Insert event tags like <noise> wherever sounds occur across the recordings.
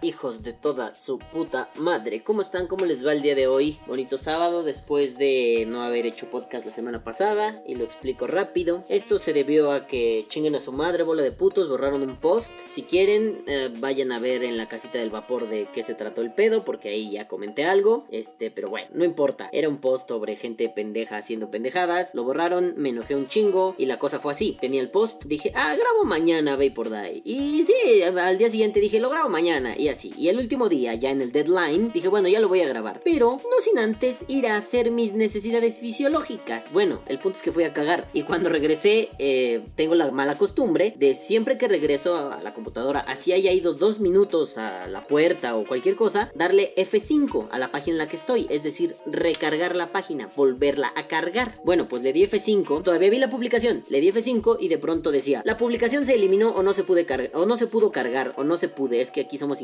Hijos de toda su puta madre. ¿Cómo están? ¿Cómo les va el día de hoy? Bonito sábado después de no haber hecho podcast la semana pasada y lo explico rápido. Esto se debió a que chinguen a su madre, bola de putos, borraron un post. Si quieren, eh, vayan a ver en la casita del vapor de qué se trató el pedo, porque ahí ya comenté algo. Este, pero bueno, no importa. Era un post sobre gente pendeja haciendo pendejadas. Lo borraron, me enojé un chingo y la cosa fue así. Tenía el post, dije, ah, grabo mañana Vapor Die. Y sí, al día siguiente dije, lo grabo mañana y así. Y el último día, ya en el deadline, dije, bueno, ya lo voy a grabar. Pero no sin antes ir a hacer mis necesidades fisiológicas. Bueno, el punto es que fui a cagar. Y cuando regresé, eh, tengo la mala costumbre de siempre que regreso a la computadora, así haya ido dos minutos a la puerta o cualquier cosa, darle F5 a la página en la que estoy. Es decir, recargar la página, volverla a cargar. Bueno, pues le di F5, todavía vi la publicación, le di F5 y de pronto decía, la publicación se eliminó o no se pude o no se pudo cargar, o no se pude, es que aquí somos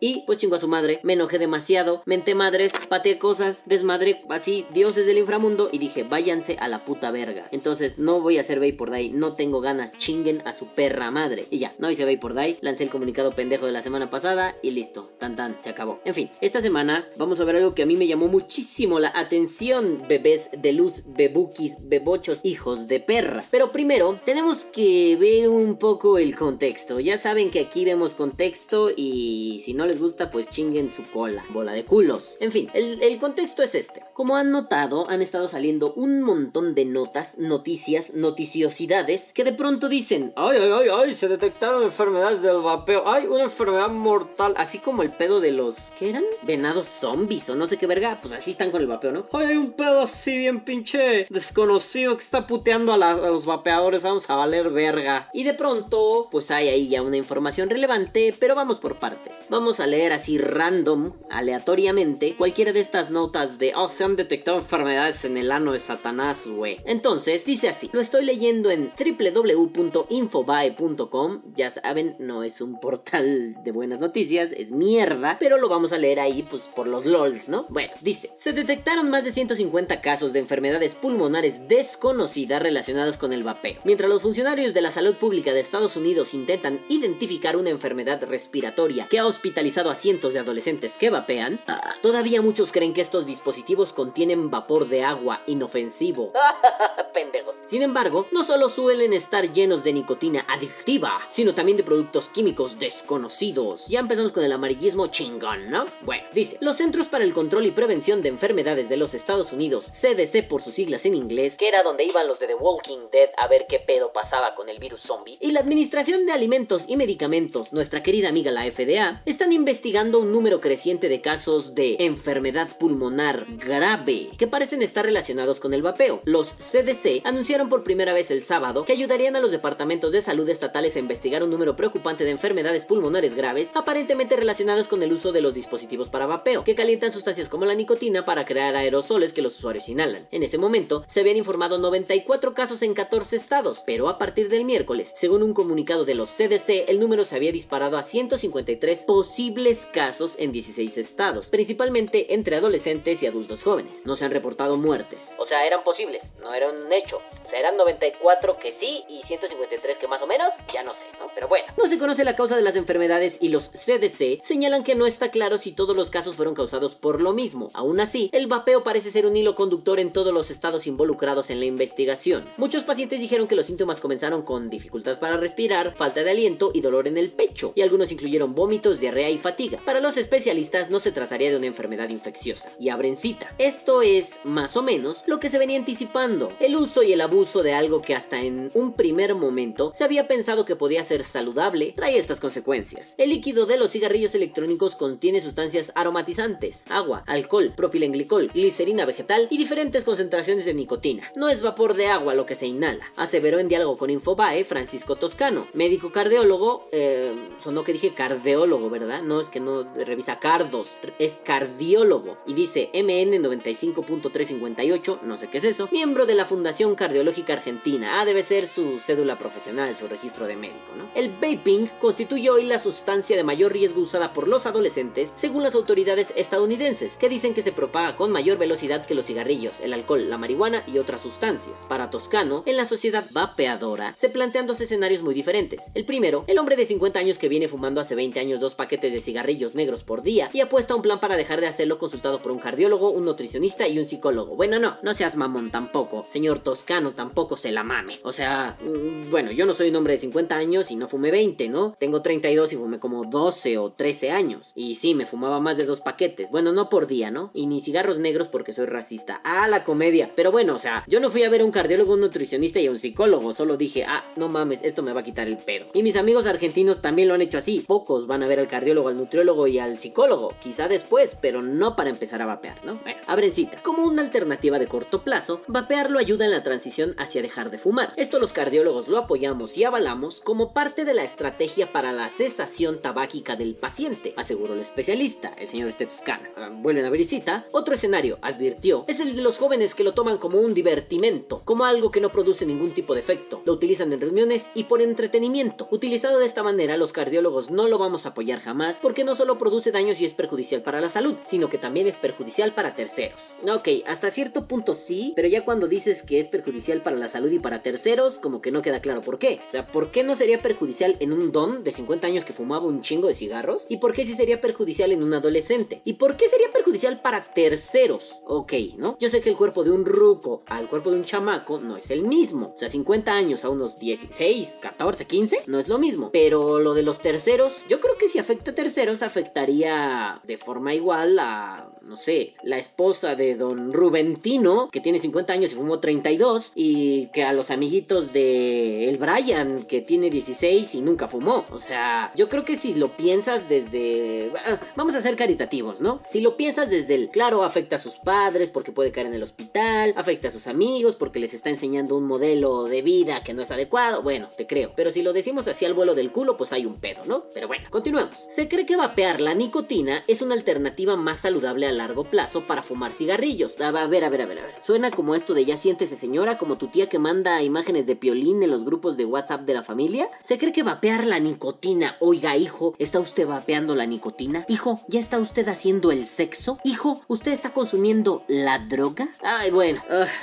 Y pues chingo a su madre, me enojé demasiado, menté madres, pateé cosas, desmadré así, dioses del inframundo y dije, váyanse a la puta verga. Entonces no voy a hacer Vapor Die, no tengo ganas, chinguen a su perra madre. Y ya, no hice Vapor Die, lancé el comunicado pendejo de la semana pasada y listo, tan tan, se acabó. En fin, esta semana vamos a ver algo que a mí me llamó muchísimo la atención, bebés de luz, bebukis, bebochos, hijos de perra. Pero primero, tenemos que ver un poco el contexto. Ya saben que aquí vemos contexto y si no les gusta, pues chinguen su cola, bola de culos. En fin, el, el contexto es este. Como han notado, han estado saliendo un montón de notas, noticias, noticiosidades que de pronto dicen, ay, ay, ay, ay, se detectaron enfermedades del vapeo, ay, una enfermedad mortal, así como el pedo de los, ¿qué eran? Venados zombies o no sé qué verga, pues así están con el vapeo, ¿no? Ay, hay un pedo así bien pinche desconocido que está puteando a los vapeadores, vamos a valer verga. Y de pronto, pues hay ahí ya una información relevante, pero vamos por partes. Vamos a leer así random, aleatoriamente, cualquiera de estas notas de, oh, se han detectado enfermedades en el ano de Satanás, güey. Entonces, dice así, lo estoy leyendo en www.infobae.com, ya saben, no es un portal de buenas noticias, es mierda, pero lo vamos a leer ahí, pues por los LOLs, ¿no? Bueno, dice, se detectaron más de 150 casos de enfermedades pulmonares desconocidas relacionadas con el vapeo. Mientras los funcionarios de la salud pública de Estados Unidos intentan identificar una enfermedad respiratoria que hospitalizado a cientos de adolescentes que vapean, todavía muchos creen que estos dispositivos contienen vapor de agua inofensivo. <laughs> Pendejos. Sin embargo, no solo suelen estar llenos de nicotina adictiva, sino también de productos químicos desconocidos. Ya empezamos con el amarillismo chingón, ¿no? Bueno, dice, los Centros para el Control y Prevención de Enfermedades de los Estados Unidos, CDC por sus siglas en inglés, que era donde iban los de The Walking Dead a ver qué pedo pasaba con el virus zombie, y la Administración de Alimentos y Medicamentos, nuestra querida amiga la FDA, están investigando un número creciente de casos de enfermedad pulmonar grave que parecen estar relacionados con el vapeo. Los CDC anunciaron por primera vez el sábado que ayudarían a los departamentos de salud estatales a investigar un número preocupante de enfermedades pulmonares graves aparentemente relacionadas con el uso de los dispositivos para vapeo, que calientan sustancias como la nicotina para crear aerosoles que los usuarios inhalan. En ese momento se habían informado 94 casos en 14 estados, pero a partir del miércoles, según un comunicado de los CDC, el número se había disparado a 153 posibles casos en 16 estados, principalmente entre adolescentes y adultos jóvenes. No se han reportado muertes. O sea, eran posibles, no era un hecho. O sea, eran 94 que sí y 153 que más o menos, ya no sé, ¿no? Pero bueno. No se conoce la causa de las enfermedades y los CDC señalan que no está claro si todos los casos fueron causados por lo mismo. Aún así, el vapeo parece ser un hilo conductor en todos los estados involucrados en la investigación. Muchos pacientes dijeron que los síntomas comenzaron con dificultad para respirar, falta de aliento y dolor en el pecho, y algunos incluyeron vómitos, diarrea y fatiga. Para los especialistas no se trataría de una enfermedad infecciosa. Y abren cita. Esto es, más o menos, lo que se venía anticipando. El uso y el abuso de algo que hasta en un primer momento se había pensado que podía ser saludable trae estas consecuencias. El líquido de los cigarrillos electrónicos contiene sustancias aromatizantes, agua, alcohol, propilenglicol, glicerina vegetal y diferentes concentraciones de nicotina. No es vapor de agua lo que se inhala, aseveró en diálogo con Infobae Francisco Toscano, médico cardiólogo, eh, sonó que dije cardiólogo, ¿verdad? No es que no revisa cardos, es cardiólogo y dice MN 95.358, no sé qué es eso, miembro de la Fundación Cardiológica Argentina. Ah, debe ser su cédula profesional, su registro de médico, ¿no? El vaping constituye hoy la sustancia de mayor riesgo usada por los adolescentes, según las autoridades estadounidenses, que dicen que se propaga con mayor velocidad que los cigarrillos, el alcohol, la marihuana y otras sustancias. Para Toscano, en la sociedad vapeadora, se plantean dos escenarios muy diferentes. El primero, el hombre de 50 años que viene fumando hace 20 años dos paquetes de cigarrillos negros por día y apuesta a un plan para dejar de hacerlo consultado por un cardiólogo, un nutricionista y un psicólogo. Bueno, no, no seas mamón tampoco. Señor Toscano tampoco se la mame. O sea, mm, bueno, yo no soy un hombre de 50 años y no fumé 20, ¿no? Tengo 32 y fumé como 12 o 13 años. Y sí, me fumaba más de dos paquetes. Bueno, no por día, ¿no? Y ni cigarros negros porque soy racista. Ah, la comedia. Pero bueno, o sea, yo no fui a ver a un cardiólogo, un nutricionista y a un psicólogo. Solo dije, ah, no mames, esto me va a quitar el pedo. Y mis amigos argentinos también lo han hecho así. Pocos van a ver al cardiólogo, al nutriólogo y al psicólogo. Quizá después, pero no para empezar a vapear, ¿no? Bueno, abrencita. Como una alternativa de corto plazo, vapear lo ayuda en la transición hacia dejar de fumar. Esto los cardiólogos lo apoyamos y avalamos como parte de la estrategia para la cesación tabáquica del paciente, aseguró el especialista, el señor Stetoscana. Ah, vuelven a ver y cita. Otro escenario, advirtió, es el de los jóvenes que lo toman como un divertimento, como algo que no produce ningún tipo de efecto. Lo utilizan en reuniones y por entretenimiento. Utilizado de esta manera, los cardiólogos no lo vamos a apoyar jamás porque no solo produce daños y es perjudicial para la salud, sino que también es perjudicial para terceros. Ok, hasta cierto punto sí, pero ya cuando dices que es perjudicial para la salud y para terceros, como que no queda claro por qué. O sea, ¿por qué no sería perjudicial en un don de 50 años que fumaba un chingo de cigarros? ¿Y por qué sí sería perjudicial en un adolescente? ¿Y por qué sería perjudicial para terceros? Ok, ¿no? Yo sé que el cuerpo de un ruco al cuerpo de un chamaco no es el mismo. O sea, 50 años a unos 16, 14, 15 no es lo mismo. Pero lo de los terceros, yo creo que si afecta a terceros afectaría de forma igual a, no sé, la esposa de don Rubentino, que tiene 50 años y fumó 32, y que a los amiguitos de el Brian, que tiene 16 y nunca fumó. O sea, yo creo que si lo piensas desde... Ah, vamos a ser caritativos, ¿no? Si lo piensas desde el, claro, afecta a sus padres porque puede caer en el hospital, afecta a sus amigos porque les está enseñando un modelo de vida que no es adecuado, bueno, te creo. Pero si lo decimos así al vuelo del culo, pues hay un pedo, ¿no? Pero bueno, continuemos. Se cree que vapear la nicotina es una alternativa más saludable largo plazo para fumar cigarrillos. A ver, a ver, a ver, a ver. Suena como esto de ya siéntese señora, como tu tía que manda imágenes de piolín en los grupos de WhatsApp de la familia. ¿Se cree que vapear la nicotina? Oiga, hijo, ¿está usted vapeando la nicotina? Hijo, ¿ya está usted haciendo el sexo? Hijo, ¿usted está consumiendo la droga? Ay, bueno,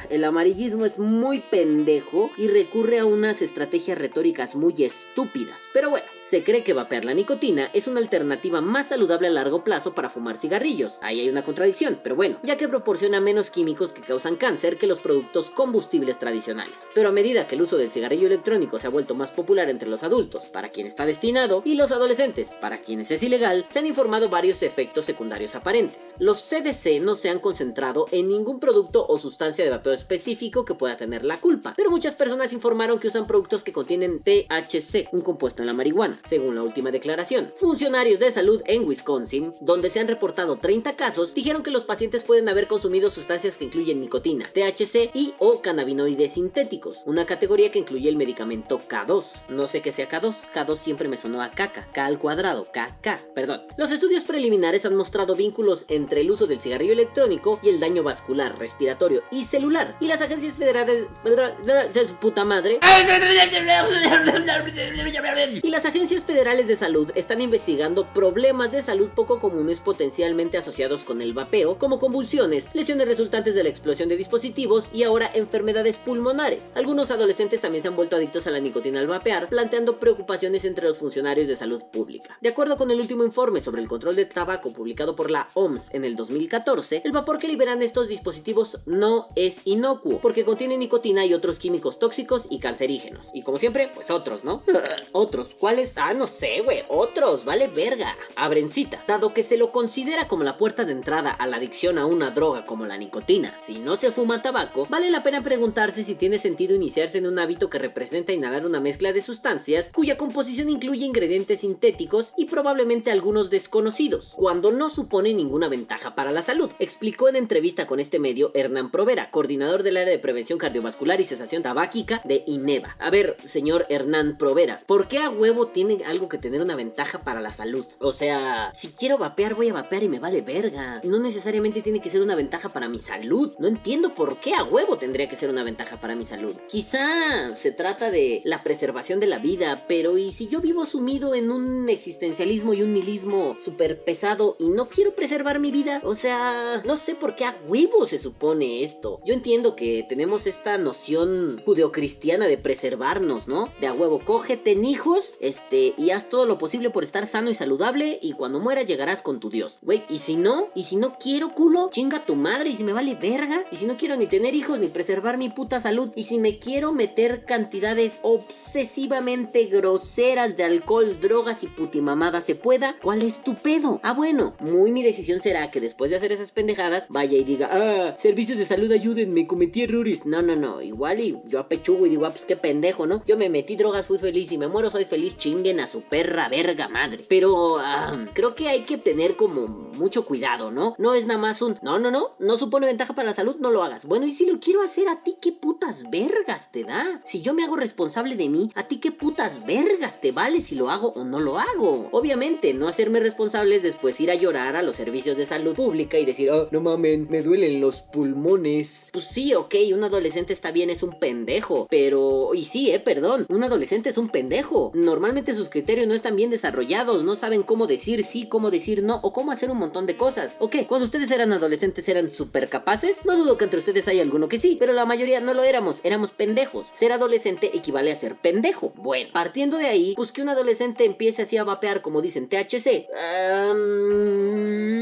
el amarillismo es muy pendejo y recurre a unas estrategias retóricas muy estúpidas. Pero bueno, se cree que vapear la nicotina es una alternativa más saludable a largo plazo para fumar cigarrillos. Ahí hay una contradicción, pero bueno, ya que proporciona menos químicos que causan cáncer que los productos combustibles tradicionales. Pero a medida que el uso del cigarrillo electrónico se ha vuelto más popular entre los adultos, para quien está destinado, y los adolescentes, para quienes es ilegal, se han informado varios efectos secundarios aparentes. Los CDC no se han concentrado en ningún producto o sustancia de vapeo específico que pueda tener la culpa, pero muchas personas informaron que usan productos que contienen THC, un compuesto en la marihuana, según la última declaración. Funcionarios de salud en Wisconsin, donde se han reportado 30 casos, dijeron que los pacientes pueden haber consumido sustancias que incluyen nicotina, THC y o cannabinoides sintéticos, una categoría que incluye el medicamento K2. No sé qué sea K2, K2 siempre me sonó a caca, K al cuadrado, KK, perdón. Los estudios preliminares han mostrado vínculos entre el uso del cigarrillo electrónico y el daño vascular, respiratorio y celular, y las agencias federales de su puta madre <laughs> y las agencias federales de salud están investigando problemas de salud poco comunes potencialmente asociados con el vapeo, como convulsiones, lesiones resultantes de la explosión de dispositivos y ahora enfermedades pulmonares. Algunos adolescentes también se han vuelto adictos a la nicotina al vapear, planteando preocupaciones entre los funcionarios de salud pública. De acuerdo con el último informe sobre el control de tabaco publicado por la OMS en el 2014, el vapor que liberan estos dispositivos no es inocuo, porque contiene nicotina y otros químicos tóxicos y cancerígenos. Y como siempre, pues otros, ¿no? <laughs> otros. ¿Cuáles? Ah, no sé, güey. Otros. Vale verga. Abrencita. Dado que se lo considera como la puerta de entrada a la adicción a una droga como la nicotina, si no se fuma tabaco, vale la pena preguntarse si tiene sentido iniciarse en un hábito que representa inhalar una mezcla de sustancias cuya composición incluye ingredientes sintéticos y probablemente algunos desconocidos, cuando no supone ninguna ventaja para la salud, explicó en entrevista con este medio Hernán Provera, coordinador del área de prevención cardiovascular y cesación tabáquica de INEVA. A ver, señor Hernán Provera, ¿por qué a huevo tiene algo que tener una ventaja para la salud? O sea, si quiero vapear, voy a vapear y me vale verga. No necesariamente tiene que ser una ventaja para mi salud. No entiendo por qué a huevo tendría que ser una ventaja para mi salud. Quizá se trata de la preservación de la vida, pero ¿y si yo vivo sumido en un existencialismo y un nihilismo súper pesado y no quiero preservar mi vida? O sea, no sé por qué a huevo se supone esto. Yo entiendo que tenemos esta noción judeocristiana de preservarnos, ¿no? De a huevo, cógete en hijos, este, y haz todo lo posible por estar sano y saludable y cuando mueras llegarás con tu Dios. Güey, y si no, y si no quiero culo, chinga tu madre y si me vale verga, y si no quiero ni tener hijos ni preservar mi puta salud, y si me quiero meter cantidades obsesivamente groseras de alcohol, drogas y putimamadas se pueda, ¿cuál es tu pedo? Ah, bueno, muy mi decisión será que después de hacer esas pendejadas vaya y diga, ah, servicios de salud ayúdenme, cometí errores. No, no, no, igual y yo apechugo y digo, ah, pues qué pendejo, ¿no? Yo me metí drogas, fui feliz y me muero, soy feliz, chinguen a su perra verga madre. Pero ah, creo que hay que tener como mucho cuidado, ¿no? No es nada más un, no, no, no, no supone ventaja para la salud, no lo hagas. Bueno, y si lo quiero hacer a ti, ¿qué putas vergas te da? Si yo me hago responsable de mí, ¿a ti qué putas vergas te vale si lo hago o no lo hago? Obviamente, no hacerme responsable es después ir a llorar a los servicios de salud pública y decir, oh, no mamen, me duelen los pulmones. Pues sí, ok, un adolescente está bien, es un pendejo, pero, y sí, eh, perdón, un adolescente es un pendejo. Normalmente sus criterios no están bien desarrollados, no saben cómo decir sí, cómo decir no, o cómo hacer un montón de cosas. Ok, cuando ustedes eran adolescentes eran súper capaces, no dudo que entre ustedes hay alguno que sí, pero la mayoría no lo éramos, éramos pendejos. Ser adolescente equivale a ser pendejo. Bueno, partiendo de ahí, pues que un adolescente empiece así a vapear como dicen THC,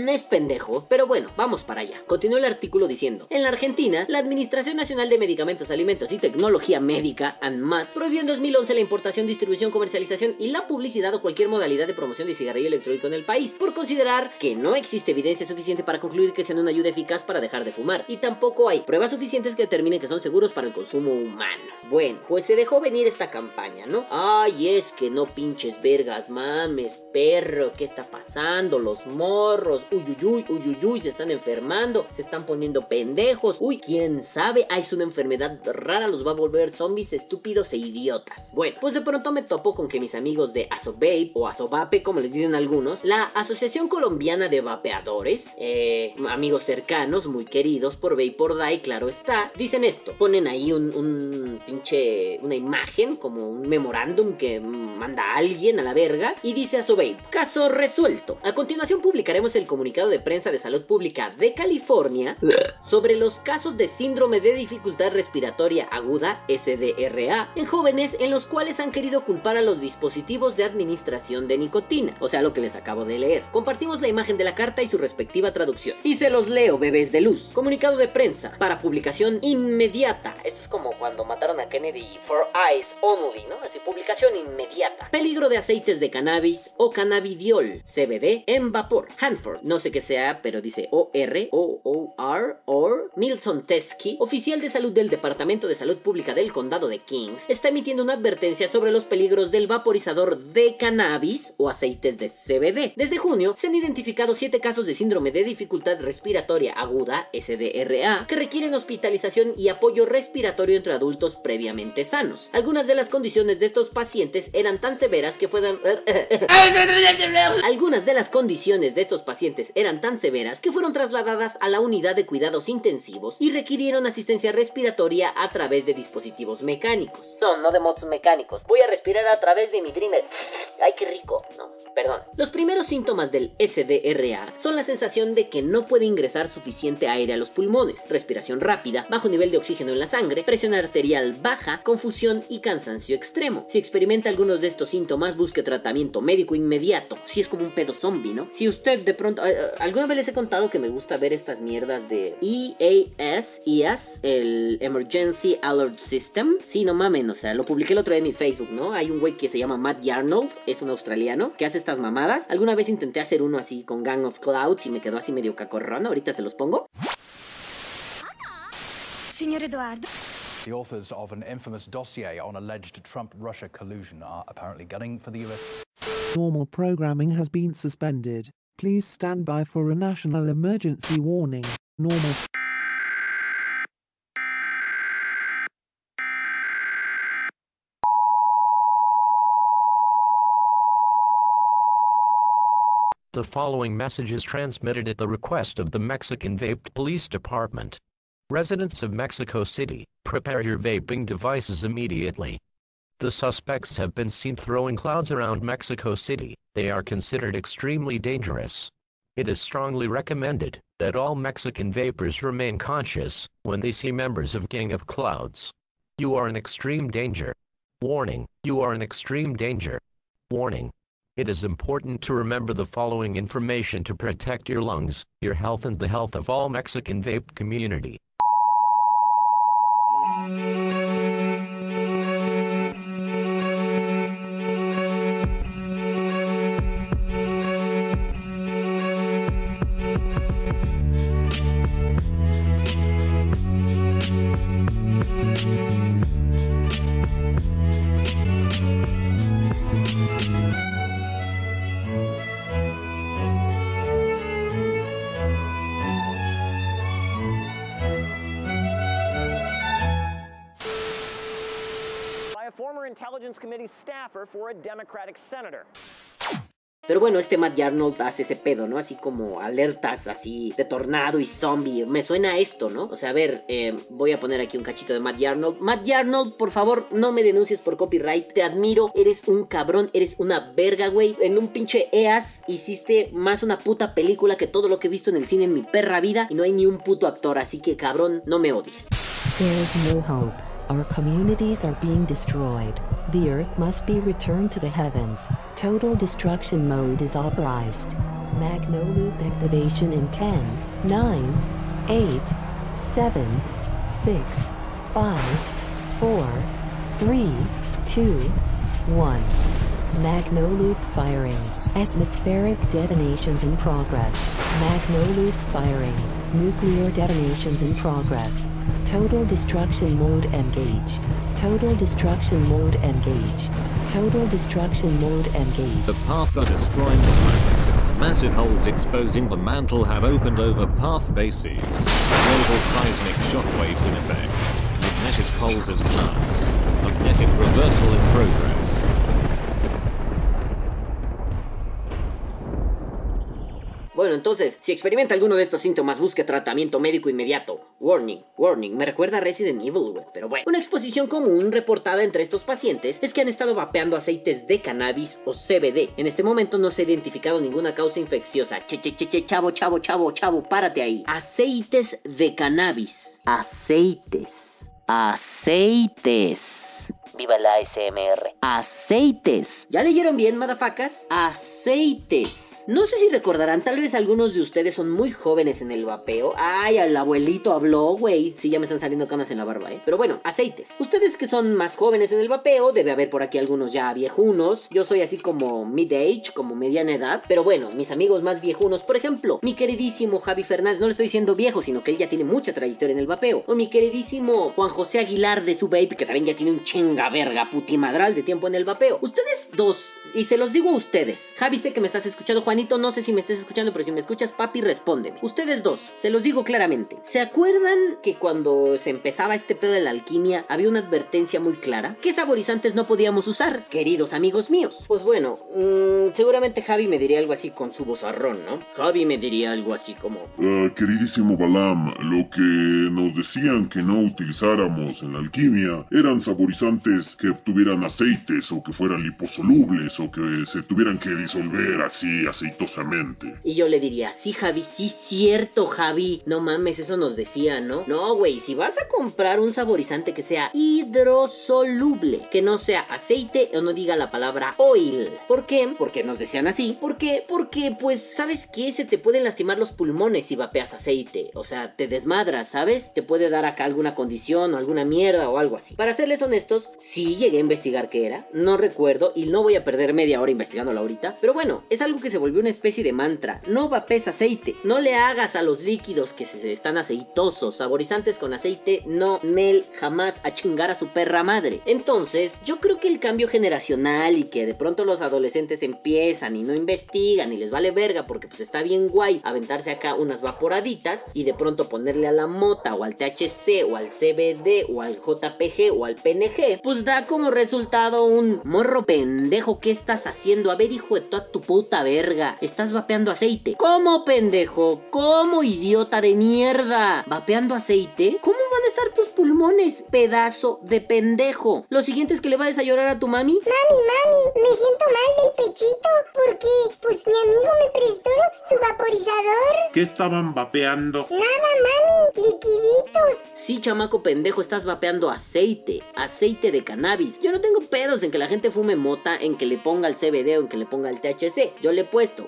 es pendejo. Pero bueno, vamos para allá. Continúa el artículo diciendo, en la Argentina, la Administración Nacional de Medicamentos, Alimentos y Tecnología Médica, ANMAT, prohibió en 2011 la importación, distribución, comercialización y la publicidad o cualquier modalidad de promoción de cigarrillo electrónico en el país, por considerar que no existe evidencia suficiente para concluir que sean una ayuda eficaz para dejar de fumar, y tampoco hay pruebas suficientes que determinen que son seguros para el consumo humano. Bueno, pues se dejó venir esta campaña, ¿no? Ay, es que no pinches vergas, mames, perro, ¿qué está pasando? Los morros, uyuyuy, uyuyuy, se están enfermando, se están poniendo pendejos, uy, quién sabe, es una enfermedad rara, los va a volver zombies estúpidos e idiotas. Bueno, pues de pronto me topo con que mis amigos de Asobape o Asobape, como les dicen algunos, la Asociación Colombiana de Vapeadores, eh, amigos cercanos, muy queridos por Vape por Die, claro está, dicen esto, ponen ahí un, un pinche, una imagen, como un memorándum que manda alguien a la verga, y dice Asobape, caso resuelto. A continuación publicaremos el comunicado de prensa de salud pública de California <laughs> sobre los casos de síndrome de dificultad respiratoria aguda, SDRA, en jóvenes en los cuales han querido culpar a los dispositivos de administración de nicotina, o sea, lo que les acabo de leer. Compartimos la imagen de la carta y su traducción. Y se los leo, bebés de luz. Comunicado de prensa para publicación inmediata. Esto es como cuando mataron a Kennedy for eyes only, ¿no? Así, publicación inmediata. Peligro de aceites de cannabis o cannabidiol, CBD en vapor. Hanford, no sé qué sea, pero dice O-R, O-O-R, or Milton Teskey, oficial de salud del Departamento de Salud Pública del Condado de Kings, está emitiendo una advertencia sobre los peligros del vaporizador de cannabis o aceites de CBD. Desde junio se han identificado 7 casos de síndrome de dificultad respiratoria aguda, SDRA, que requieren hospitalización y apoyo respiratorio entre adultos previamente sanos. Algunas de las condiciones de estos pacientes eran tan severas que fueron... <laughs> Algunas de las condiciones de estos pacientes eran tan severas que fueron trasladadas a la unidad de cuidados intensivos y requirieron asistencia respiratoria a través de dispositivos mecánicos. No, no de motos mecánicos. Voy a respirar a través de mi Dreamer. Ay, qué rico. No, perdón. Los primeros síntomas del SDRA son la sensación de que no puede ingresar suficiente aire a los pulmones, respiración rápida, bajo nivel de oxígeno en la sangre, presión arterial baja, confusión y cansancio extremo. Si experimenta algunos de estos síntomas, busque tratamiento médico inmediato. Si es como un pedo zombie, ¿no? Si usted de pronto... eh, eh, alguna vez les he contado que me gusta ver estas mierdas de EAS, EAS, el Emergency Alert System. Sí, no mamen, o sea, lo publiqué el otro día en mi Facebook, ¿no? Hay un güey que se llama Matt Yarnold, es un australiano, que hace estas mamadas. Alguna vez intenté hacer uno así con Gang of Clouds y me quedó así medio cacorrón. Ahorita se los pongo. Signor Edoardo, The authors of an infamous dossier on alleged Trump Russia collusion are apparently gunning for the US. Normal programming has been suspended. Please stand by for a national emergency warning. Normal. The following message is transmitted at the request of the Mexican Vaped Police Department. Residents of Mexico City, prepare your vaping devices immediately. The suspects have been seen throwing clouds around Mexico City. They are considered extremely dangerous. It is strongly recommended that all Mexican vapors remain conscious when they see members of Gang of Clouds. You are in extreme danger. Warning, you are in extreme danger. Warning. It is important to remember the following information to protect your lungs, your health and the health of all Mexican vape community. Pero bueno, este Matt Arnold hace ese pedo, ¿no? Así como alertas así de tornado y zombie. Me suena a esto, ¿no? O sea, a ver, eh, voy a poner aquí un cachito de Matt Arnold. Matt Arnold, por favor, no me denuncies por copyright. Te admiro, eres un cabrón, eres una verga, güey. En un pinche EAS hiciste más una puta película que todo lo que he visto en el cine en mi perra vida. Y no hay ni un puto actor, así que cabrón, no me odies. There is no hope. Our communities are being destroyed. The earth must be returned to the heavens. Total destruction mode is authorized. Magno loop activation in 10, 9, 8, 7, 6, 5, 4, 3, 2, 1. Magno loop firing. Atmospheric detonations in progress. Magno loop firing. Nuclear detonations in progress. Total destruction mode engaged. Total destruction mode engaged. Total destruction mode engaged. The path are destroying the planet. Massive holes exposing the mantle have opened over path bases. Global seismic shockwaves in effect. Magnetic poles in flux. Magnetic reversal in progress. Bueno, entonces, si experimenta alguno de estos síntomas, busque tratamiento médico inmediato. Warning, warning, me recuerda a Resident Evil, güey. Pero bueno, una exposición común reportada entre estos pacientes es que han estado vapeando aceites de cannabis o CBD. En este momento no se ha identificado ninguna causa infecciosa. Che, che, che, che, chavo, chavo, chavo, chavo, párate ahí. Aceites de cannabis. Aceites. Aceites. Viva la ASMR. Aceites. ¿Ya leyeron bien, madafacas? Aceites. No sé si recordarán, tal vez algunos de ustedes son muy jóvenes en el vapeo. Ay, el abuelito habló, güey. Sí, ya me están saliendo canas en la barba, ¿eh? Pero bueno, aceites. Ustedes que son más jóvenes en el vapeo, debe haber por aquí algunos ya viejunos. Yo soy así como mid-age, como mediana edad. Pero bueno, mis amigos más viejunos, por ejemplo, mi queridísimo Javi Fernández, no le estoy diciendo viejo, sino que él ya tiene mucha trayectoria en el vapeo. O mi queridísimo Juan José Aguilar de su vape, que también ya tiene un chinga verga putimadral de tiempo en el vapeo. Ustedes dos, y se los digo a ustedes. Javi, sé que me estás escuchando, No sé si me estás escuchando, pero si me escuchas, papi, respóndeme. Ustedes dos, se los digo claramente. ¿Se acuerdan que cuando se empezaba este pedo de la alquimia había una advertencia muy clara? ¿Qué saborizantes no podíamos usar, queridos amigos míos? Pues bueno, mm, seguramente Javi me diría algo así con su vozarrón, ¿no? Javi me diría algo así como... Ah, queridísimo Balam, lo que nos decían que no utilizáramos en la alquimia eran saborizantes que tuvieran aceites o que fueran liposolubles o que se tuvieran que disolver así Y yo le diría, sí, Javi, sí, cierto, Javi. No mames, eso nos decía, ¿no? No, güey, si vas a comprar un saborizante que sea hidrosoluble, que no sea aceite o no diga la palabra oil. ¿Por qué? Porque nos decían así. ¿Por qué? Porque, pues, ¿sabes qué? Se te pueden lastimar los pulmones si vapeas aceite. O sea, te desmadras, ¿sabes? Te puede dar acá alguna condición o alguna mierda o algo así. Para serles honestos, sí llegué a investigar qué era. No recuerdo y no voy a perder media hora investigándolo ahorita. Pero bueno, es algo que se volvió una especie de mantra. No vapes aceite. No le hagas a los líquidos que se están aceitosos, saborizantes con aceite, no, Nel, jamás a chingar a su perra madre. Entonces, yo creo que el cambio generacional y que de pronto los adolescentes empiezan y no investigan y les vale verga porque pues está bien guay aventarse acá unas vaporaditas y de pronto ponerle a la mota o al THC o al CBD o al JPG o al PNG, pues da como resultado un morro pendejo, ¿qué estás haciendo? A ver, hijo de toda tu puta verga verga, estás vapeando aceite. ¿Cómo, pendejo? ¿Cómo, idiota de mierda? ¿Vapeando aceite? ¿Cómo van a estar tus pulmones, pedazo de pendejo? Lo siguiente es que le vayas a llorar a tu mami. Mami, mami, me siento mal del pechito porque, pues, mi amigo me prestó su vaporizador. ¿Qué estaban vapeando? Nada, mami, liquiditos. Sí, chamaco pendejo, estás vapeando aceite, aceite de cannabis. Yo no tengo pedos en que la gente fume mota, en que le ponga el CBD o en que le ponga el THC. Yo le he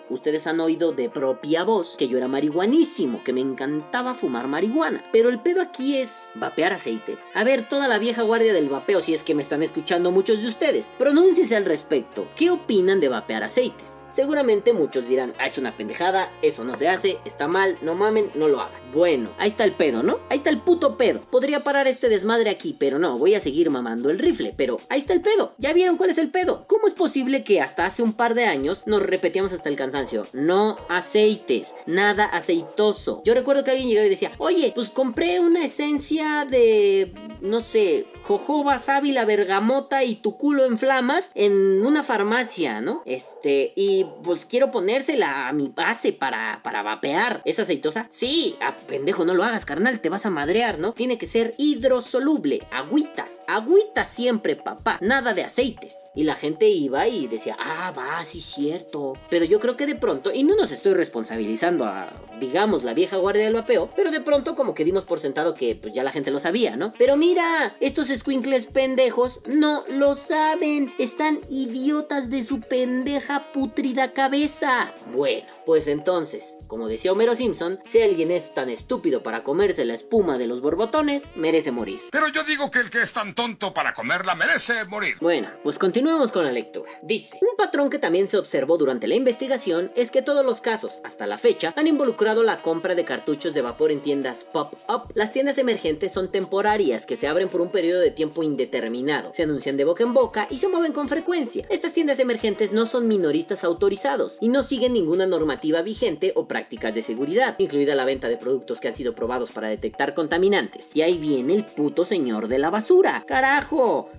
ustedes han oído de propia voz que yo era marihuanísimo, que me encantaba fumar marihuana. Pero el pedo aquí es vapear aceites. A ver, toda la vieja guardia del vapeo, si es que me están escuchando muchos de ustedes, pronúnciese al respecto. ¿Qué opinan de vapear aceites? Seguramente muchos dirán, ah, es una pendejada, eso no se hace, está mal, no mamen, no lo hagan. Bueno, ahí está el pedo, ¿no? Ahí está el puto pedo. Podría parar este desmadre aquí, pero no, voy a seguir mamando el rifle. Pero ahí está el pedo. ¿Ya vieron cuál es el pedo? ¿Cómo es posible que hasta hace un par de años nos repetíamos hasta el cansancio? No aceites, nada aceitoso. Yo recuerdo que alguien llegaba y decía, oye, pues compré una esencia de, no sé, jojoba, sábila, bergamota y tu culo en flamas en una farmacia, ¿no? Este, y pues quiero ponérsela a mi base para, para vapear. ¿Es aceitosa? Sí, pendejo, no lo hagas, carnal, te vas a madrear, ¿no? Tiene que ser hidrosoluble, agüitas, agüitas siempre, papá, nada de aceites. Y la gente iba y decía, ah, va, sí, cierto. Pero yo creo que de pronto, y no nos estoy responsabilizando a, digamos, la vieja guardia del vapeo, pero de pronto como que dimos por sentado que pues ya la gente lo sabía, ¿no? Pero mira, estos squinkles pendejos no lo saben, están idiotas de su pendeja putrida cabeza. Bueno, pues entonces, como decía Homero Simpson, si alguien es tan estúpido para comerse la espuma de los borbotones, merece morir. Pero yo digo que el que es tan tonto para comerla merece morir. Bueno, pues continuemos con la lectura. Dice, un patrón que también se observó durante la investigación es que todos los casos, hasta la fecha, han involucrado la compra de cartuchos de vapor en tiendas pop-up. Las tiendas emergentes son temporarias que se abren por un periodo de tiempo indeterminado, se anuncian de boca en boca y se mueven con frecuencia. Estas tiendas emergentes no son minoristas autorizados y no siguen ninguna normativa vigente o prácticas de seguridad, incluida la venta de productos que han sido probados para detectar contaminantes. Y ahí viene el puto señor de la basura. ¡Carajo!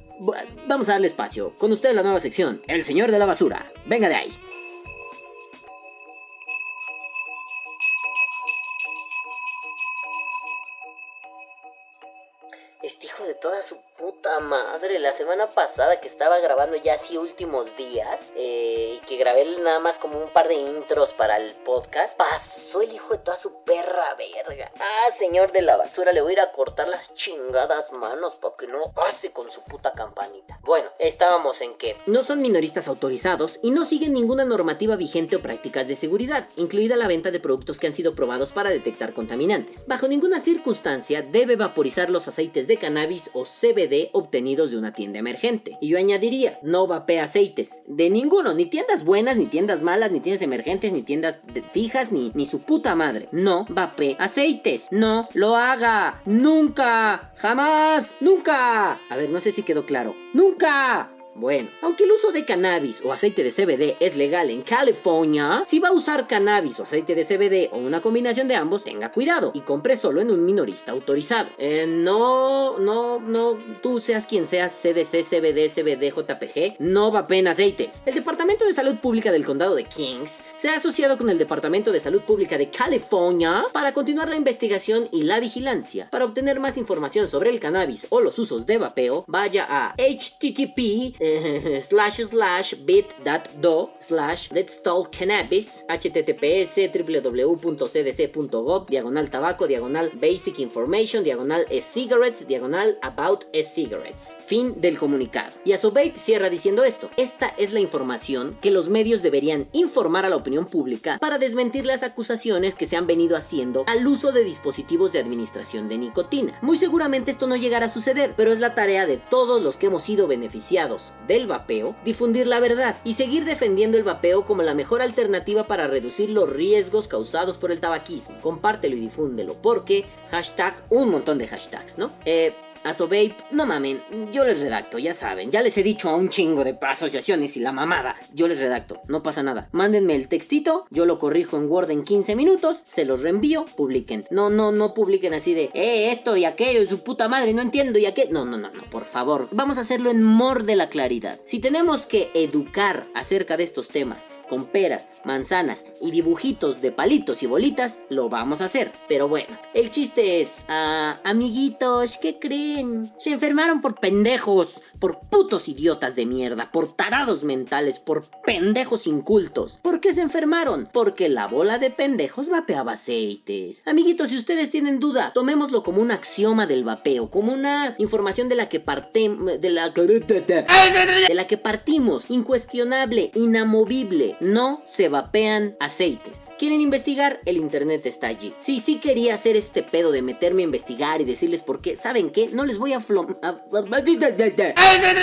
Vamos a darle espacio. Con usted la nueva sección, El Señor de la Basura. Venga de ahí. De toda su puta madre. La semana pasada que estaba grabando ya así últimos días. eh, y que grabé nada más como un par de intros para el podcast. Pasó el hijo de toda su perra verga. Ah, señor de la basura, le voy a ir a cortar las chingadas manos para que no pase con su puta campanita. Bueno, estábamos en que no son minoristas autorizados y no siguen ninguna normativa vigente o prácticas de seguridad, incluida la venta de productos que han sido probados para detectar contaminantes. Bajo ninguna circunstancia debe vaporizar los aceites de cannabis o CBD obtenidos de una tienda emergente. Y yo añadiría, no vapea aceites. De ninguno, ni tiendas buenas, ni tiendas malas, ni tiendas emergentes, ni tiendas fijas, ni, ni su puta madre. No vapee aceites. No lo haga. Nunca. Jamás. Nunca. A ver, no sé si quedó claro. Nunca. Bueno, aunque el uso de cannabis o aceite de CBD es legal en California, si va a usar cannabis o aceite de CBD o una combinación de ambos, tenga cuidado y compre solo en un minorista autorizado. Eh, no, no, no, tú seas quien seas CDC, CBD, CBD, JPG, no vapeen aceites. El Departamento de Salud Pública del Condado de Kings se ha asociado con el Departamento de Salud Pública de California para continuar la investigación y la vigilancia. Para obtener más información sobre el cannabis o los usos de vapeo, vaya a http eh, <laughs> slash slash bit.do slash let's talk cannabis https www.cdc.gov diagonal tabaco diagonal basic information diagonal e-cigarettes diagonal about e-cigarettes. Fin del comunicado. Y a su vape cierra diciendo esto. Esta es la información que los medios deberían informar a la opinión pública para desmentir las acusaciones que se han venido haciendo al uso de dispositivos de administración de nicotina. Muy seguramente esto no llegará a suceder pero es la tarea de todos los que hemos sido beneficiados del vapeo difundir la verdad y seguir defendiendo el vapeo como la mejor alternativa para reducir los riesgos causados por el tabaquismo. Compártelo y difúndelo porque hashtag un montón de hashtags no eh Asovape, no mamen, yo les redacto, ya saben, ya les he dicho a un chingo de asociaciones y la mamada, yo les redacto, no pasa nada. Mándenme el textito, yo lo corrijo en Word en 15 minutos, se los reenvío, publiquen. No, no, no publiquen así de, eh, esto y aquello, su puta madre, no entiendo y aquello. No, no, no, no, por favor, vamos a hacerlo en mor de la claridad. Si tenemos que educar acerca de estos temas, con peras, manzanas y dibujitos de palitos y bolitas, lo vamos a hacer. Pero bueno, el chiste es, ah, amiguitos, ¿qué creen? Se enfermaron por pendejos, por putos idiotas de mierda, por tarados mentales, por pendejos incultos. ¿Por qué se enfermaron? Porque la bola de pendejos vapeaba aceites. Amiguitos, si ustedes tienen duda, tomémoslo como un axioma del vapeo, como una información de la que partimos, de la que partimos, incuestionable, inamovible no se vapean aceites. ¿Quieren investigar? El internet está allí. Sí, sí quería hacer este pedo de meterme a investigar y decirles por qué. ¿Saben qué? No les voy a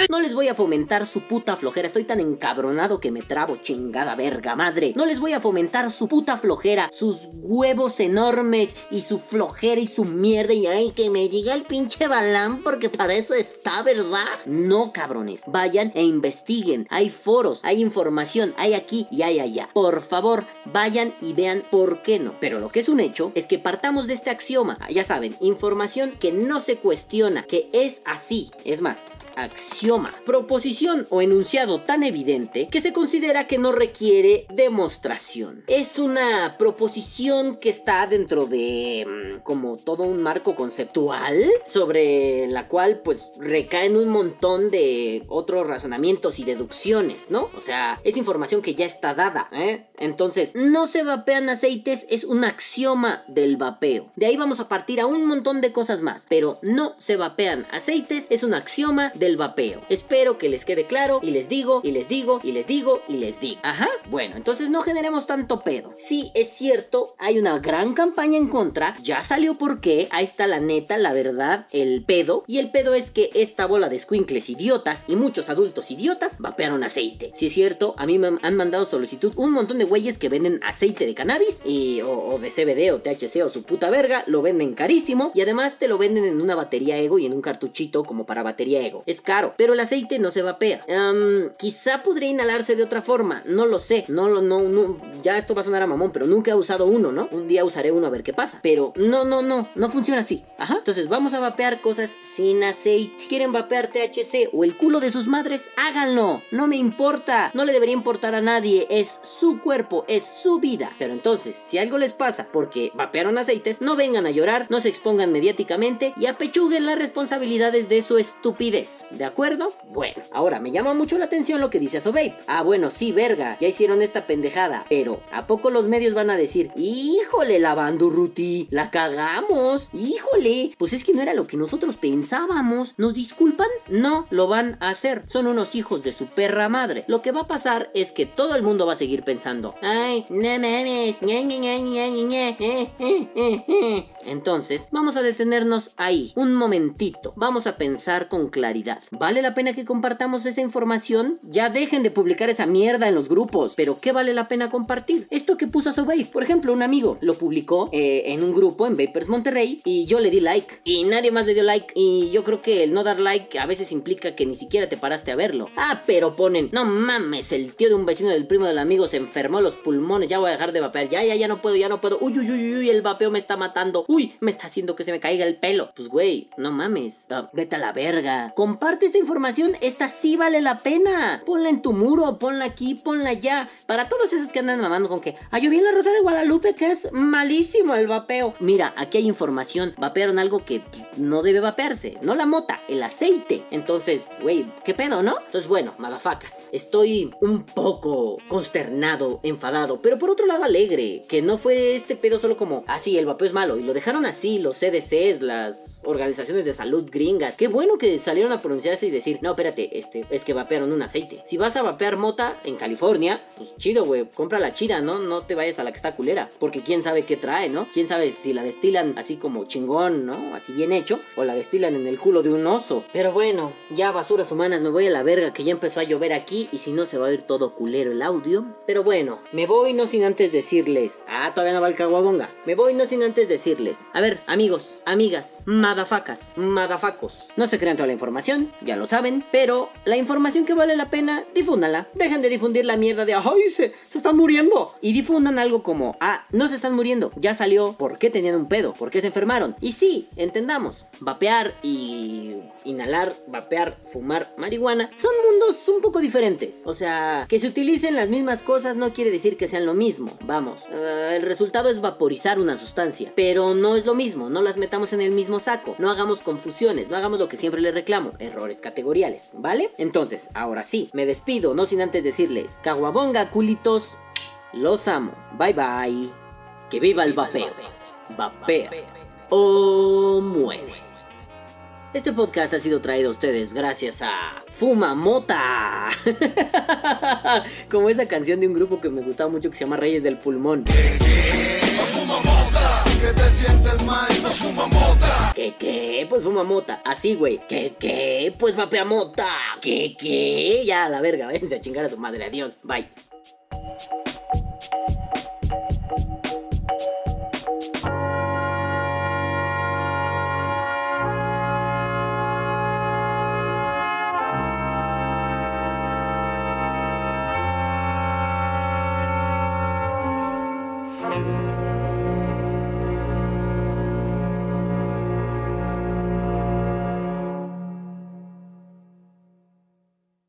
No les voy a fomentar su puta flojera. Estoy tan encabronado que me trabo, chingada verga madre. No les voy a fomentar su puta flojera, sus huevos enormes y su flojera y su mierda. Y ay, que me diga el pinche balán porque para eso está, ¿verdad? No, cabrones. Vayan e investiguen. Hay foros, hay información, hay aquí y hay allá. Por favor, vayan y vean por qué no. Pero lo que es un hecho es que partamos de este axioma. Ya saben, información que no se cuestiona, que es así. Es más, axioma, proposición o enunciado tan evidente que se considera que no requiere demostración. Es una proposición que está dentro de mm, como todo un marco conceptual sobre la cual pues recaen un montón de otros razonamientos y deducciones, ¿no? O sea, es información que ya está dada, ¿eh? Entonces, no se vapean aceites es un axioma del vapeo. De ahí vamos a partir a un montón de cosas más, pero no se vapean aceites es un axioma del vapeo. Espero que les quede claro y les digo, y les digo, y les digo, y les digo. Ajá, bueno, entonces no generemos tanto pedo. Sí, es cierto, hay una gran campaña en contra, ya salió por qué, ahí está la neta, la verdad, el pedo. Y el pedo es que esta bola de squinkles idiotas y muchos adultos idiotas vapearon aceite. Si es cierto, a mí me han mandado solicitud un montón de güeyes que venden aceite de cannabis y, o, o de CBD o THC o su puta verga, lo venden carísimo y además te lo venden en una batería ego y en un cartuchito como para batería ego. Es caro, pero el aceite no se vapea. quizá podría inhalarse de otra forma, no lo sé. No, lo no, no, ya esto va a sonar a mamón, pero nunca he usado uno, ¿no? Un día usaré uno a ver qué pasa. Pero no, no, no, no funciona así. Ajá. Entonces vamos a vapear cosas sin aceite. ¿Quieren vapear THC o el culo de sus madres? Háganlo. No me importa. No le debería importar a nadie. Es su cuerpo, es su vida. Pero entonces, si algo les pasa porque vapearon aceites, no vengan a llorar, no se expongan mediáticamente y apechuguen las responsabilidades de su estupidez. ¿De acuerdo? Bueno, ahora me llama mucho la atención lo que dice Asovape. Ah, bueno, sí, verga, ya hicieron esta pendejada. Pero, ¿a poco los medios van a decir, híjole, la Ruti, la cagamos? Híjole, pues es que no era lo que nosotros pensábamos. ¿Nos disculpan? No, lo van a hacer. Son unos hijos de su perra madre. Lo que va a pasar es que todo el mundo va a seguir pensando, ay, no mames. Entonces, vamos a detenernos ahí, un momentito. Vamos a pensar con claridad. ¿Vale la pena que compartamos esa información? Ya dejen de publicar esa mierda en los grupos. Pero ¿qué vale la pena compartir? Esto que puso Sobay. Por ejemplo, un amigo lo publicó eh, en un grupo en Vapers Monterrey y yo le di like. Y nadie más le dio like. Y yo creo que el no dar like a veces implica que ni siquiera te paraste a verlo. Ah, pero ponen, no mames, el tío de un vecino del primo del amigo se enfermó los pulmones. Ya voy a dejar de vapear. Ya, ya, ya no puedo, ya no puedo. Uy, uy, uy, uy, el vapeo me está matando. Uy, me está haciendo que se me caiga el pelo. Pues güey, no mames. Ah, vete a la verga. Comparte esta información. Esta sí vale la pena. Ponla en tu muro, ponla aquí, ponla allá. Para todos esos que andan mamando con que, ay, yo vi en la Rosa de Guadalupe que es malísimo el vapeo. Mira, aquí hay información. Vapearon algo que no debe vapearse. No la mota, el aceite. Entonces, güey, ¿qué pedo, no? Entonces, bueno, madafacas. Estoy un poco consternado, enfadado, pero por otro lado alegre. Que no fue este pedo solo como, ah, el vapeo es malo. Y lo dejaron así los CDCs, las organizaciones de salud gringas. Qué bueno que salieron a pronunciarse y decir, no, espérate, este, es que vapearon un aceite. Si vas a vapear mota en California, pues chido, güey, compra la chida, ¿no? No te vayas a la que está culera, porque quién sabe qué trae, ¿no? Quién sabe si la destilan así como chingón, ¿no? Así bien hecho, o la destilan en el culo de un oso. Pero bueno, ya basuras humanas, me voy a la verga que ya empezó a llover aquí y si no se va a oír todo culero el audio. Pero bueno, me voy no sin antes decirles, ah, todavía no va el caguabonga. Me voy no sin antes decirles, a ver, amigos, amigas, madafacas, madafacos, no se crean toda la información, ya lo saben, pero la información que vale la pena, difúndanla. Dejen de difundir la mierda de, ay, se, se están muriendo. Y difundan algo como, ah, no se están muriendo, ya salió, ¿por qué tenían un pedo? ¿Por qué se enfermaron? Y sí, entendamos, vapear y inhalar, vapear, fumar marihuana son mundos un poco diferentes. O sea, que se utilicen las mismas cosas no quiere decir que sean lo mismo. Vamos, eh, el resultado es vaporizar una sustancia, pero no es lo mismo, no las metamos en el mismo saco, no hagamos confusiones, no hagamos lo que siempre les reclamo, errores categoriales, ¿vale? Entonces, ahora sí, me despido, no sin antes decirles, caguabonga, culitos, los amo, bye bye, que viva el vapeo, vapea o muere. Este podcast ha sido traído a ustedes gracias a Fuma Mota. <laughs> Como esa canción de un grupo que me gustaba mucho que se llama Reyes del Pulmón. Que te sientes mal, no fuma. ¿Qué qué? Pues fuma mota. Así, güey. ¿Qué qué? Pues vapea mota. ¿Qué qué? Ya, la verga, <laughs> váyanse a chingar a su madre. Adiós. Bye.